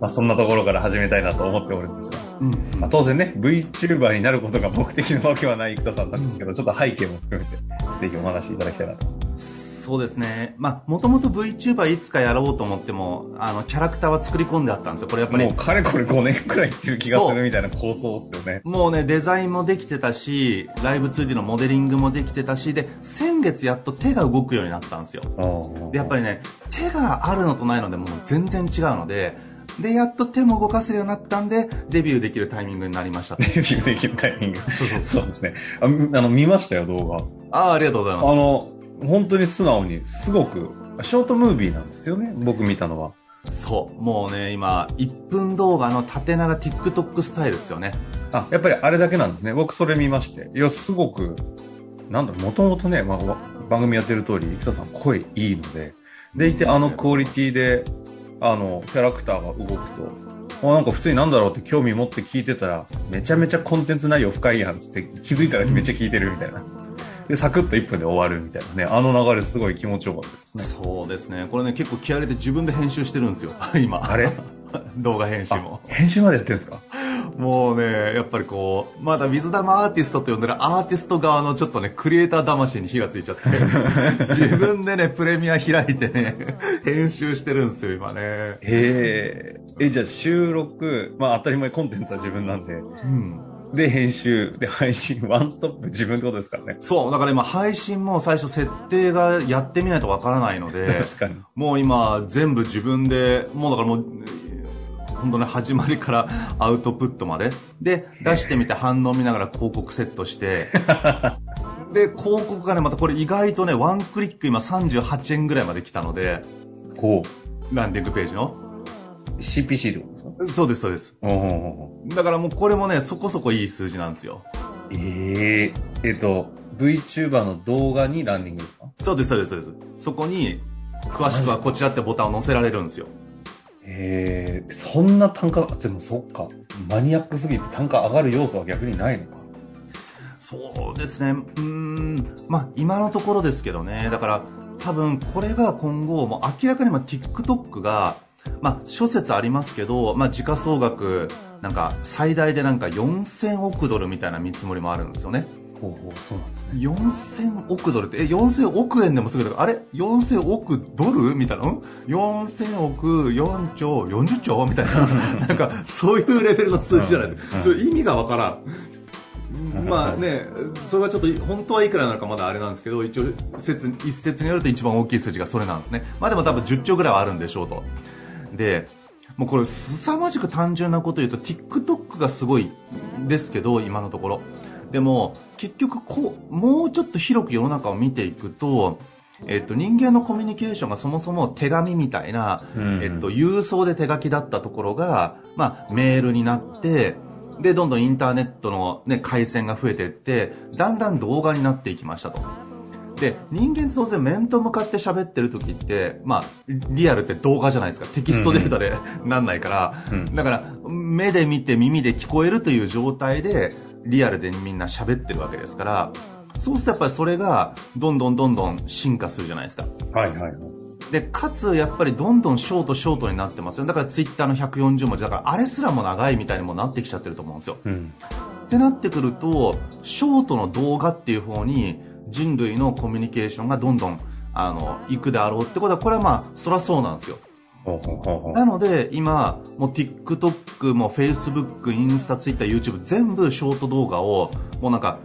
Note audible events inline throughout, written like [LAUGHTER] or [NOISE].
まあ、そんなところから始めたいなと思っておるんですが、うんまあ、当然ね、VTuber になることが目的のわけはない生田さんなんですけど、ちょっと背景も含めて、ぜひお話しいただきたいなと。そうですね。まあ、もともと VTuber いつかやろうと思っても、あの、キャラクターは作り込んであったんですよ。これやっぱり。もうかれこれ5年くらいっていう気がするみたいな構想ですよね。もうね、デザインもできてたし、ライブ 2D のモデリングもできてたし、で、先月やっと手が動くようになったんですよ。で、やっぱりね、手があるのとないのでもう全然違うので、で、やっと手も動かせるようになったんで、デビューできるタイミングになりました。[LAUGHS] デビューできるタイミング。そうそうそうですね。ああの、見ましたよ、動画。ああ、ありがとうございます。あの、本当に素直に、すごく、ショートムービーなんですよね、僕見たのは。そう。もうね、今、1分動画の縦長 TikTok スタイルですよね。あ、やっぱりあれだけなんですね。僕それ見まして。いや、すごく、なんだろう、もともとね、まあ、番組やってる通り、生田さん声いいので、でいて、あのクオリティで、あの、キャラクターが動くと、なんか普通になんだろうって興味持って聞いてたら、めちゃめちゃコンテンツ内容深いやんつって気づいたらめっちゃ聞いてるみたいな。で、サクッと1分で終わるみたいなね、あの流れすごい気持ちよかったですね。そうですね。これね、結構気合入れて自分で編集してるんですよ、[LAUGHS] 今。あれ？動画編集も。編集までやってるんですか？もうね、やっぱりこう、まだ水玉アーティストと呼んでるアーティスト側のちょっとね、クリエイター魂に火がついちゃって、[LAUGHS] 自分でね、プレミア開いてね、編集してるんですよ、今ね。へえ。え、じゃあ収録、まあ当たり前コンテンツは自分なんで、うん。で、編集、で、配信、ワンストップ自分ってことですからね。そう、だから今、配信も最初設定がやってみないとわからないので、確かに。もう今、全部自分で、もうだからもう、本当ね、始まりからアウトプットまで。で、出してみて反応見ながら広告セットして、[LAUGHS] で、広告がね、またこれ意外とね、ワンクリック今38円ぐらいまで来たので、こう。ランディングページの。CPC ってことですか？そうです、そうです。だからもうこれもね、そこそこいい数字なんですよ。ええー、えっ、ー、と、VTuber の動画にランディングですか？そうです、そうです、そうです。そこに、詳しくはこちらってボタンを載せられるんですよ。へえ、そんな単価、でもそっか。マニアックすぎて単価上がる要素は逆にないのか。そうですね。うん、まあ今のところですけどね。だから多分これが今後、もう明らかにま TikTok がまあ、諸説ありますけど、まあ、時価総額、なんか、最大でなんか4000億ドルみたいな見積もりもあるんですよね。そうなんですね。4000億ドルって、え、4000億円でもすぐだから、あれ ?4000 億ドル？みたいな、?4000 億、4兆、40兆？みたいな。[LAUGHS] なんか、そういうレベルの数字じゃないですか。それ意味がわからん。[LAUGHS] まあね、それはちょっと本当はいくらなのかまだあれなんですけど、一応説、一説によると一番大きい数字がそれなんですね。まあでも多分10兆ぐらいはあるんでしょうと。で、もうこれ凄まじく単純なこと言うと TikTok がすごいですけど、今のところ。でも、結局こう、もうちょっと広く世の中を見ていくと、えっと、人間のコミュニケーションがそもそも手紙みたいな、えっと、郵送で手書きだったところが、まあ、メールになって、で、どんどんインターネットのね、回線が増えていって、だんだん動画になっていきましたと。で、人間って当然面と向かって喋ってる時って、まあ、リアルって動画じゃないですか。テキストデータで、なんないから、うん、だから、目で見て耳で聞こえるという状態で、リアルでみんな喋ってるわけですから、そうするとやっぱりそれが、どんどんどんどん進化するじゃないですか。はいはい。で、かつ、やっぱりどんどんショートショートになってますよ。だからツイッターの140文字、だからあれすらも長いみたいにもなってきちゃってると思うんですよ。うん、ってなってくると、ショートの動画っていう方に、人類のコミュニケーションがどんどん、あの、行くであろうってことは、これはまあ、そらそうなんですよ。なので、今、もう TikTok も Facebook、インスタ、Twitter、YouTube 全部ショート動画を、もうなんか、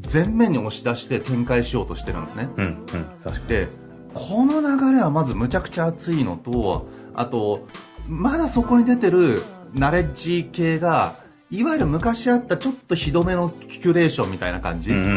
全面に押し出して展開しようとしてるんですね。うん、うん、確かで、この流れはまずむちゃくちゃ熱いのと、あと、まだそこに出てるナレッジ系が、いわゆる昔あったちょっとひどめのキュレーションみたいな感じ。に。うん、うん、う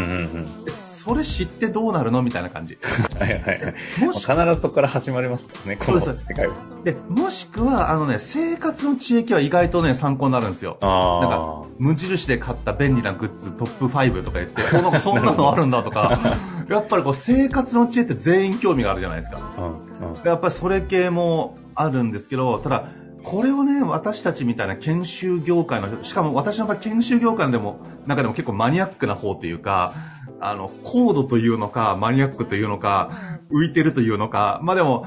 んそれ知ってどうなるのみたいな感じ。うん。はいはいはい。もし必ずそこから始まりますからね、このそうです世界は。で、もしくは、あのね、生活の知恵は意外とね、参考になるんですよ。なんか、無印で買った便利なグッズトップ5とか言って、[LAUGHS] おなんかそんなのあるんだとか、[LAUGHS] やっぱりこう生活の知恵って全員興味があるじゃないですか。うん、うん。でやっぱりそれ系もあるんですけど、ただ、これをね、私たちみたいな研修業界の人、しかも私の場合研修業界でも、中でも結構マニアックな方っていうか、あの、高度というのか、マニアックというのか、浮いてるというのか、まあでも、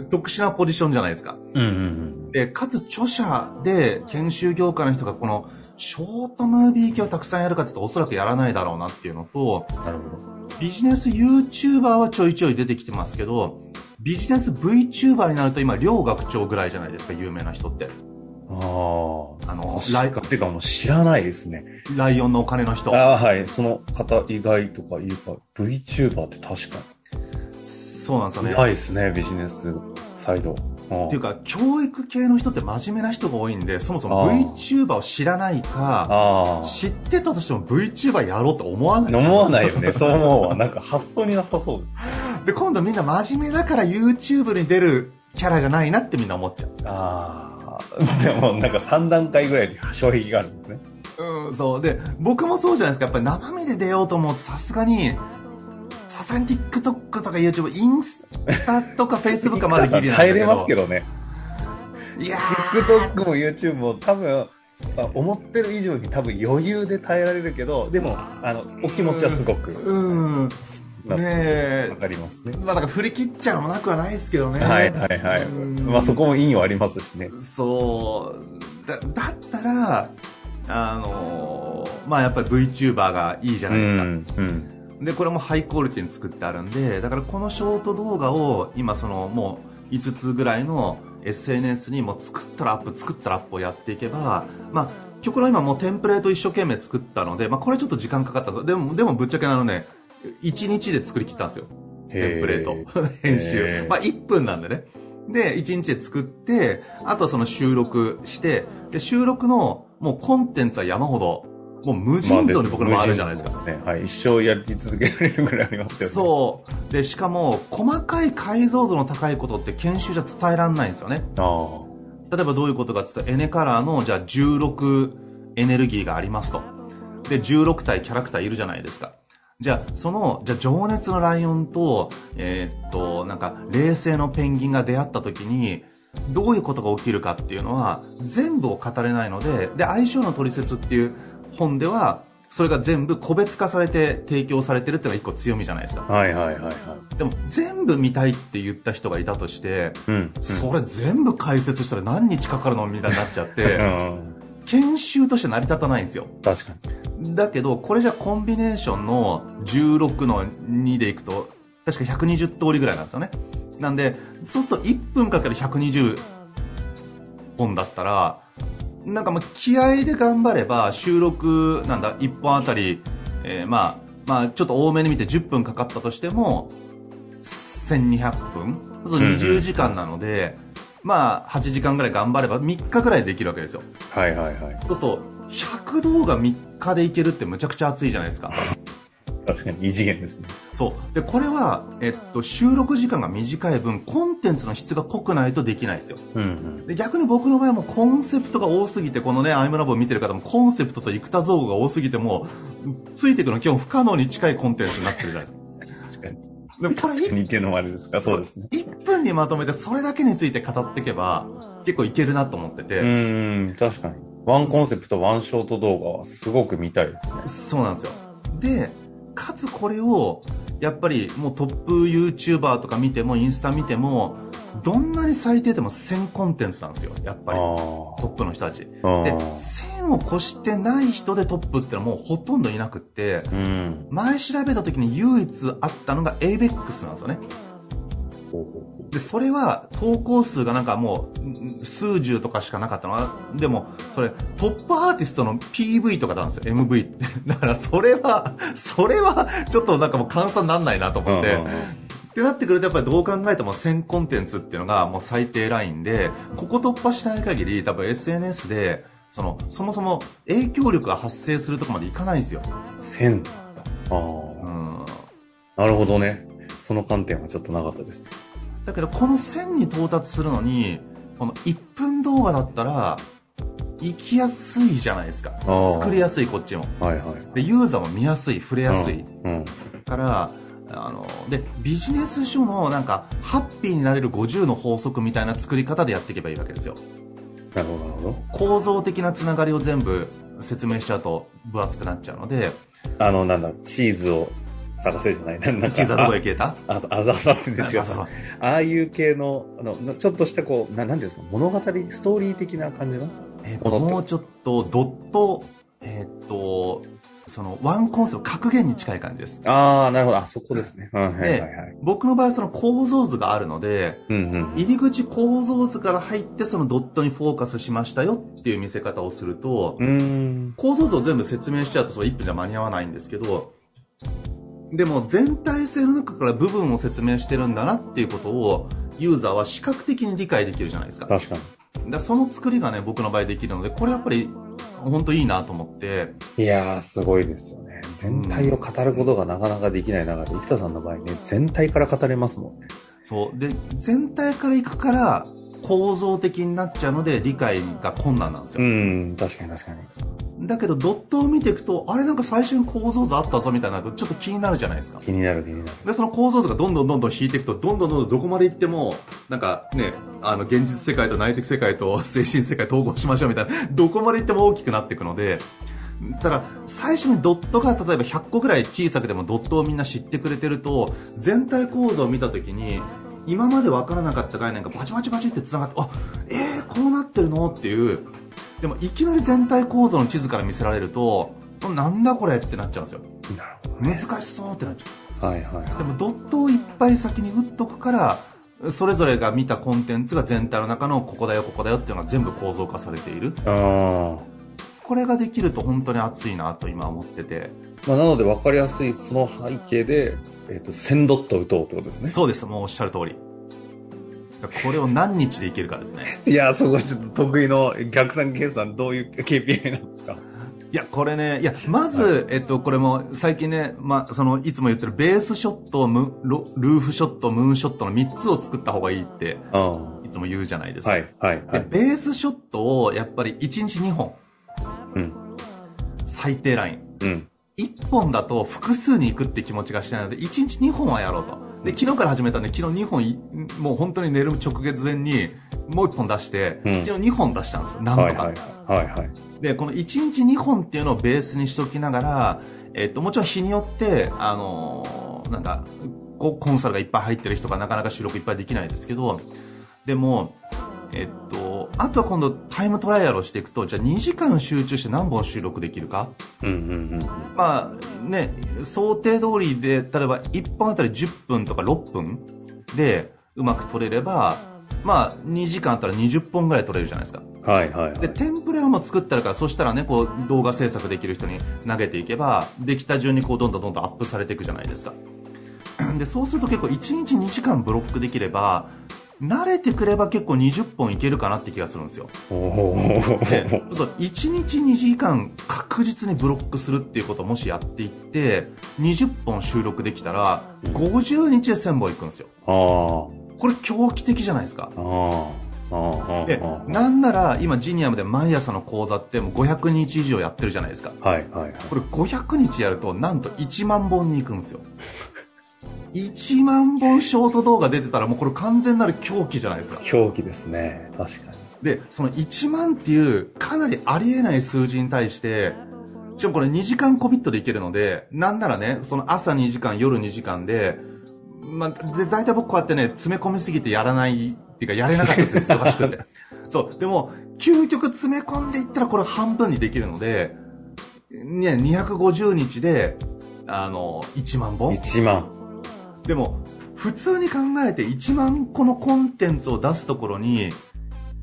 う特殊なポジションじゃないですか。うん、うん、で、かつ著者で研修業界の人がこのショートムービー系をたくさんやるかって言うとおそらくやらないだろうなっていうのと、うん。なるほど。ビジネス YouTuber はちょいちょい出てきてますけど、ビジネス VTuber になると今、両学長ぐらいじゃないですか、有名な人って。ああ。あの、ライカてかもう知らないですね。ライオンのお金の人。ああ、はい。その方以外とかいうか、VTuber って確かそうなんですよね。に。ないですね、ビジネスサイド。うんっていうか、教育系の人って真面目な人が多いんで、そもそも VTuber を知らないか、あ知ってたとしても VTuber やろうって思わない。あ。思わないよね。そう思うわ。なんか発想になさそうです。で、今度みんな真面目だから YouTube に出るキャラじゃないなってみんな思っちゃう。ああ。でもなんか3段階ぐらいで障壁があるんですね。うん、そう。で、僕もそうじゃないですか。やっぱり生身で出ようと思うと、さすがに、さすがに TikTok とか YouTube、インスタとか Facebook はまだギリなんだけど。耐えれますけどね。いやー TikTok も YouTube も多分、あ思ってる以上に多分余裕で耐えられるけど、でも、あの、お気持ちはすごく、うん。なねえわかりますね。まあ、なんか振り切っちゃうのもなくはないですけどね。はいはいはい。うんまあそこも意味はありますしね。そう。だ、だったら、あのーまあやっぱり VTuber がいいじゃないですか。うん。うん。で、これもハイクオリティに作ってあるんで、だからこのショート動画を今そのもう5つぐらいの SNS にもう作ったらアップ、作ったらアップをやっていけば、まあ、極論今もうテンプレート一生懸命作ったので、まあこれちょっと時間かかったんですよ。でも、でもぶっちゃけあのね、1日で作り切ったんですよ。テンプレート。編へ集。ーまあ1分なんでね。で、1日で作って、あとはその収録して、で、収録のもうコンテンツは山ほど、もう無尽蔵に僕のもあるじゃないですか。ね。はい。一生やり続けられるぐらいありますよね。そう。で、しかも、細かい解像度の高いことって研修じゃ伝えらんないんですよね。ああ。例えばどういうことかって言ったら、エネカラーの、じゃあ16エネルギーがありますと。で、16体キャラクターいるじゃないですか。じゃあ、その、じゃあ情熱のライオンと、えーっと、なんか、冷静のペンギンが出会った時に、どういうことが起きるかっていうのは、全部を語れないので、で、相性の取説っていう本では、それが全部個別化されて提供されてるっていうのが一個強みじゃないですか。はいはいはいはい。でも全部見たいって言った人がいたとして、うん。それ全部解説したら何日かかるのみたいになっちゃっうて、[LAUGHS] ん。研修として成り立たないんですよ。確かに。だけど、これじゃコンビネーションの16の2でいくと、確か120通りぐらいなんですよね。なんで、そうすると1分かける120本だったら、なんかまあ気合で頑張れば収録なんだ1本あたり、えーまあまあちょっと多めに見て10分かかったとしても1200分。そうすると20時間なので、まあ8時間ぐらい頑張れば3日ぐらいできるわけですよ。はいはいはい。そうすると100動画3日でいけるってむちゃくちゃ熱いじゃないですか確かに異次元ですね。そうでこれは、えっと、収録時間が短い分コンテンツの質が濃くないとできないですようんうん。で逆に僕の場合はもうコンセプトが多すぎてこのねアイムラボを見てる方もコンセプトと生田造語が多すぎてもうついていくの基本不可能に近いコンテンツになってるじゃないですか確かに。でこれ1似てるのもあれですかそうですね。1分にまとめてそれだけについて語っていけば結構いけるなと思ってて、うーん、確かに。ワンコンセプト、ワンショート動画はすごく見たいですね。そうなんですよでかつこれをやっぱりもうトップ YouTuber とか見てもインスタ見てもどんなに最低でも1000コンテンツなんですよやっぱりあトップの人たちであ。ああ。1000を越してない人でトップってのはもうほとんどいなくってうん。前調べた時に唯一あったのが ABEX なんですよねで、それは投稿数がなんかもう、数十とかしかなかったのは、でも、それ、トップアーティストの PV とかなんですよ、MV って。[LAUGHS] だから、それは、それは、ちょっとなんかもう換算なんないなと思って。ってなってくると、やっぱりどう考えても1000コンテンツっていうのがもう最低ラインで、ここ突破しない限り、多分 SNS で、その、そもそも影響力が発生するとこまでいかないんですよ。線。ああ。うん。なるほどね。その観点はちょっとなかったです。だけど、この1000に到達するのに、この1分動画だったら、行きやすいじゃないですか。ー作りやすい、こっちも。はいはい。で、ユーザーも見やすい、触れやすい。うん。から、あの、で、ビジネス書のなんか、ハッピーになれる50の法則みたいな作り方でやっていけばいいわけですよ。なるほど、なるほど。構造的なつながりを全部説明しちゃうと分厚くなっちゃうので、あの、なんだ、チーズを探せじゃないなんかチーズはどこへ消えた？あ、あざあざって全然違う。ああいう系の、あの、なちょっとしたこう、ななんていうんですか、物語、ストーリー的な感じの？えっともうちょっとドット、えっと、そのワンコンセプト、格言に近い感じです。ああ、なるほど。あ、そこですね。はいはいはいはい。僕の場合はその構造図があるので、うんうん。入り口構造図から入ってそのドットにフォーカスしましたよっていう見せ方をすると。構造図を全部説明しちゃうとそれ1分じゃ間に合わないんですけど、でも全体性の中から部分を説明してるんだなっていうことをユーザーは視覚的に理解できるじゃないですか。確かに。らその作りがね、僕の場合できるので、これやっぱり本当いいなと思って、いやー、すごいですよね。全体を語ることがなかなかできない中で、生田さんの場合ね、全体から語れますもんね。そう。で、全体から行くから構造的になっちゃうので理解が困難なんですよ。うん、確かに確かに。だけどドットを見ていくと、あれなんか最初に構造図あったぞみたいなのちょっと気になるじゃないですか。気になる気になる。で、その構造図がどんどんどんどん引いていくと、どんどんどんどんどこまで行っても、なんかね、あの、現実世界と内的世界と [LAUGHS] 精神世界統合しましょうみたいな、どこまで行っても大きくなっていくので、ただ、最初にドットが例えば100個ぐらい小さくてもドットをみんな知ってくれてると、全体構造を見たときに、今まで分からなかった概念がバチバチバチって繋がって、あ、えー、こうなってるのっていう、でもいきなり全体構造の地図から見せられると、なんだこれってなっちゃうんですよ。なるほど、ね。難しそうってなっちゃう。はいはいはい。でもドットをいっぱい先に打っとくから、それぞれが見たコンテンツが全体の中のここだよここだよっていうのが全部構造化されている。あこれができると本当に熱いなと今思ってて。ー。まあ、なので分かりやすいその背景で、えっ、と、1000ドット打とうってことですね。そうです、もうおっしゃる通り。これを何日でいけるかですね。いやー、そこちょっと得意の逆算計算どういう KPI なんですか？いや、これね、いや、まず、えっと、これも最近ね、まあ、その、いつも言ってるベースショット、ムロルーフショット、ムーンショットの3つを作った方がいいって。いつも言うじゃないですか。はいはいはで、い。ベースショットをやっぱり1日2本、うん。最低ライン。うん。1本だと複数に行くって気持ちがしてないので、1日2本はやろうと。で、昨日から始めたんで、昨日2本い、もう本当に寝る直前に、もう1本出して、うん昨日2本出したんですよ、なんとか。はいはいはいはい。で、この1日2本っていうのをベースにしておきながら、えっと、もちろん日によって、あのーなんか、こコンサルがいっぱい入ってる人がなかなか収録いっぱいできないですけど、でも、えっと、あとは今度タイムトライアルをしていくと、じゃあ2時間集中して何本収録できるか？うんうんうん。まあね、想定通りで、例えば1本あたり10分とか6分でうまく取れれば、まあ2時間あったら20本ぐらい取れるじゃないですか。はいはいはい。で、テンプレはもう作ってあるから、そしたらね、こう動画制作できる人に投げていけば、できた順にこうどんどんどんどんアップされていくじゃないですか。[CLEARS THROAT] で、そうすると結構1日2時間ブロックできれば、慣れてくれば結構20本いけるかなって気がするんですよ。そう1日2時間確実にブロックするっていうことをもしやっていって20本収録できたら50日で1000本いくんですよ。これ狂気的じゃないですか。でなんなら今ジニアムで毎朝の講座ってもう500日以上やってるじゃないですか。はいはいはい。これ500日やるとなんと1万本に行くんですよ1万本ショート動画出てたらもうこれ完全なる狂気じゃないですか狂気ですね。確かに。で、その1万っていうかなりありえない数字に対して、しかもこれ2時間コミットでいけるので、なんならね、その朝2時間、夜2時間で、まあ、で、大体僕こうやってね、詰め込みすぎてやらない、っていうかやれなかったですよ、[LAUGHS] 忙しくて。そう。でも、究極詰め込んでいったらこれ半分にできるので、ね、250日で、あの、1万本？1万。でも、普通に考えて1万個のコンテンツを出すところに、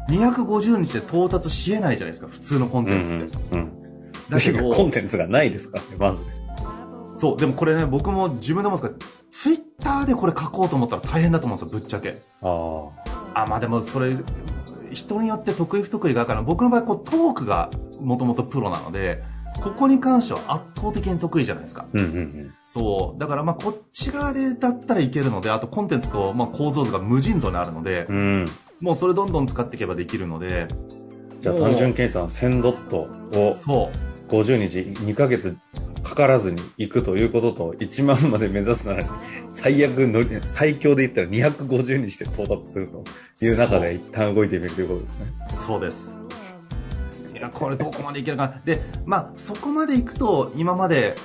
250日で到達し得ないじゃないですか、普通のコンテンツって。うんうん。だけど、コンテンツがないですからね、まず。そう、でもこれね、僕も自分で思うんですけど、ツイッターでこれ書こうと思ったら大変だと思うんですよ、ぶっちゃけ。ああ、まあでもそれ、人によって得意不得意があるから、僕の場合こうトークがもともとプロなので、ここに関しては圧倒的に得意じゃないですか。あ。うんうんうん。そう。だからまあこっち側でだったらいけるので、あとコンテンツとまあ構造図が無尽蔵にあるので、うん。もうそれどんどん使っていけばできるので、じゃあ単純計算1000ドットをそう。50日、2ヶ月かからずに行くということと、1万まで目指すなら、最悪の、最強で言ったら250日で到達するという中で一旦動いてみるということですね。そうです。これどこまでいけるかな。で、まあ、そこまでいくと、今まで、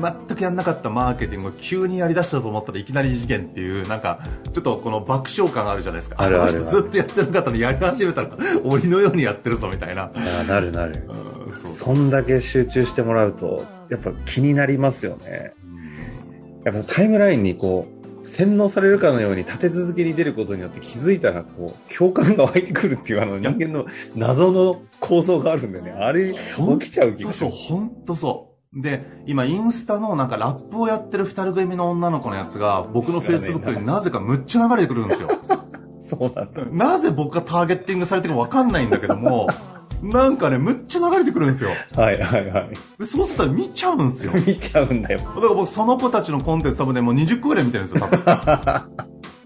全くやんなかったマーケティングを急にやり出したと思ったらいきなり事件っていう、なんか、ちょっとこの爆笑感あるじゃないですか。あるあずっとやってなかったのにやり始めたら、鬼のようにやってるぞ、みたいな。ああ、なるなる。うん、そうそんだけ集中してもらうと、やっぱ気になりますよね。やっぱタイムラインにこう、洗脳されるかのように立て続けに出ることによって気づいたらこう、共感が湧いてくるっていうあの人間の謎の構造があるんでね、あれ起きちゃう気がすそう、る。ほんとそう。で、今、インスタのなんかラップをやってる二人組の女の子のやつが、僕のフェイスブックになぜかむっちゃ流れてくるんですよ。[LAUGHS] そうなんだ。なぜ僕がターゲッティングされてるかわかんないんだけども、なんかね、むっちゃ流れてくるんですよ。はいはいはい。でそうすると見ちゃうんですよ。だ [LAUGHS] 見ちゃうんだよ。から僕その子たちのコンテンツ多分ね、もう20個ぐらい見てるんですよ、多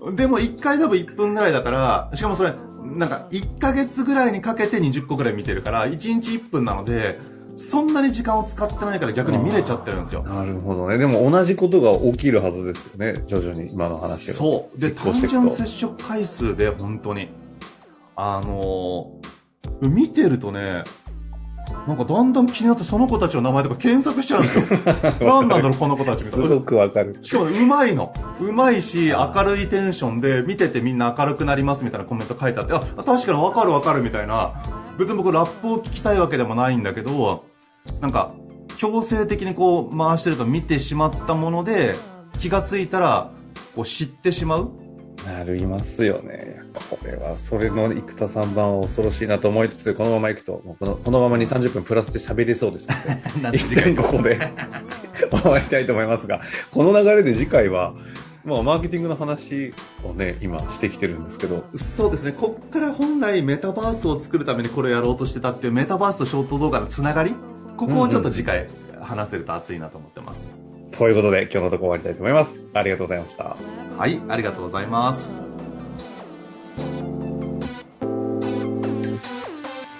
分。[LAUGHS] でも1回多分1分ぐらいだから、しかもそれ、なんか1ヶ月ぐらいにかけて20個ぐらい見てるから、1日1分なので、そんなに時間を使ってないから逆に見れちゃってるんですよ。なるほどね。でも同じことが起きるはずですよね。徐々に今の話が。そう。で、単純接触回数で本当に。あのー見てるとね、なんかだんだん気になってその子たちの名前とか検索しちゃうんですよ。[LAUGHS] 何なんだろう、この子たちみたいなすご。くわかる。しかもねうまいの。うまいし、明るいテンションで、見ててみんな明るくなりますみたいなコメント書いてあって、あ、確かにわかるわかるみたいな。別に僕ラップを聞きたいわけでもないんだけど、なんか、強制的にこう回してると見てしまったもので、気がついたら、こう知ってしまうなりますよね。これは、それの生田さん版は恐ろしいなと思いつつ、このまま行くと、このこのまま2、30分プラスで喋れそうです [LAUGHS] ので、一旦ここで終わりたいと思いますが、この流れで次回は、まあ、マーケティングの話をね、今してきてるんですけど、そうですね。こっから本来メタバースを作るためにこれをやろうとしてたっていうメタバースとショート動画のつながりここをちょっと次回話せると熱いなと思ってます。ということで今日のとこ終わりたいと思います。ありがとうございました。はい、ありがとうございます。